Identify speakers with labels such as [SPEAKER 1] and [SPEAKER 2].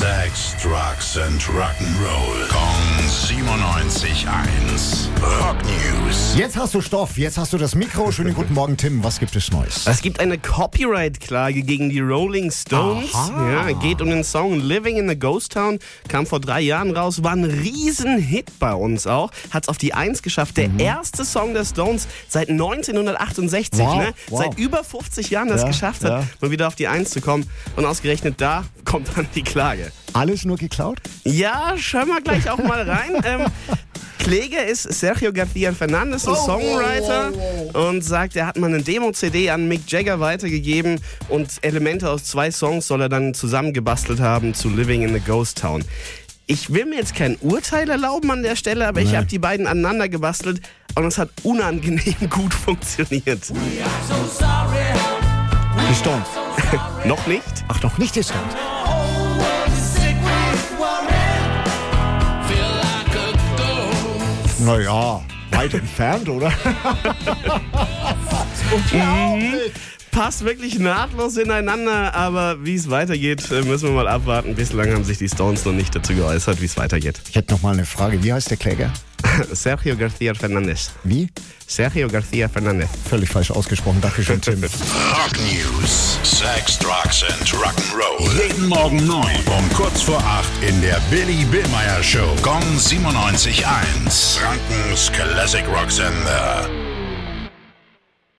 [SPEAKER 1] Sex, Drugs and Rock'n'Roll. Kong 97.1. Rock News.
[SPEAKER 2] Jetzt hast du Stoff, jetzt hast du das Mikro. Schönen guten Morgen, Tim. Was gibt es Neues?
[SPEAKER 3] Es gibt eine Copyright-Klage gegen die Rolling Stones.
[SPEAKER 2] Aha.
[SPEAKER 3] Ja, geht um den Song Living in a Ghost Town. Kam vor drei Jahren raus, war ein Riesenhit bei uns auch. Hat es auf die Eins geschafft. Der erste Song der Stones seit 1968,
[SPEAKER 2] Wow,
[SPEAKER 3] ne?
[SPEAKER 2] wow.
[SPEAKER 3] Seit über 50 Jahren das
[SPEAKER 2] Ja,
[SPEAKER 3] geschafft hat,
[SPEAKER 2] ja.
[SPEAKER 3] mal wieder auf die Eins zu kommen. Und ausgerechnet da kommt dann die Klage.
[SPEAKER 2] Alles nur geklaut?
[SPEAKER 3] Ja, schauen wir gleich auch mal rein. ähm, Kläger ist Sergio García Fernandez,
[SPEAKER 2] Oh,
[SPEAKER 3] ein Songwriter, und sagt, er hat mal eine Demo-CD an Mick Jagger weitergegeben und Elemente aus zwei Songs soll er dann zusammengebastelt haben zu Living in a Ghost Town. Ich will mir jetzt kein Urteil erlauben an der Stelle, aber ich habe die beiden aneinander gebastelt und es hat unangenehm gut funktioniert.
[SPEAKER 2] Die Stones.
[SPEAKER 3] Noch nicht?
[SPEAKER 2] Ach, noch nicht die Stones. Naja, weit entfernt, oder? Unglaublich.
[SPEAKER 3] Passt wirklich nahtlos ineinander, aber wie es weitergeht, äh, müssen wir mal abwarten. Bislang haben sich die Stones noch nicht dazu geäußert, wie es weitergeht.
[SPEAKER 2] Ich hätte noch mal eine Frage. Wie heißt der Kläger?
[SPEAKER 3] Sergio García Fernandez.
[SPEAKER 2] Wie?
[SPEAKER 3] Sergio García Fernandez.
[SPEAKER 2] Völlig falsch ausgesprochen. Dankeschön, Tim.
[SPEAKER 1] Rock News. Sex, Drugs and Rock'n'Roll. Jeden Morgen 9 um kurz vor 8 in der Billy Billmeyer Show. Gong 97.1. Frankens Classic Rock Sender.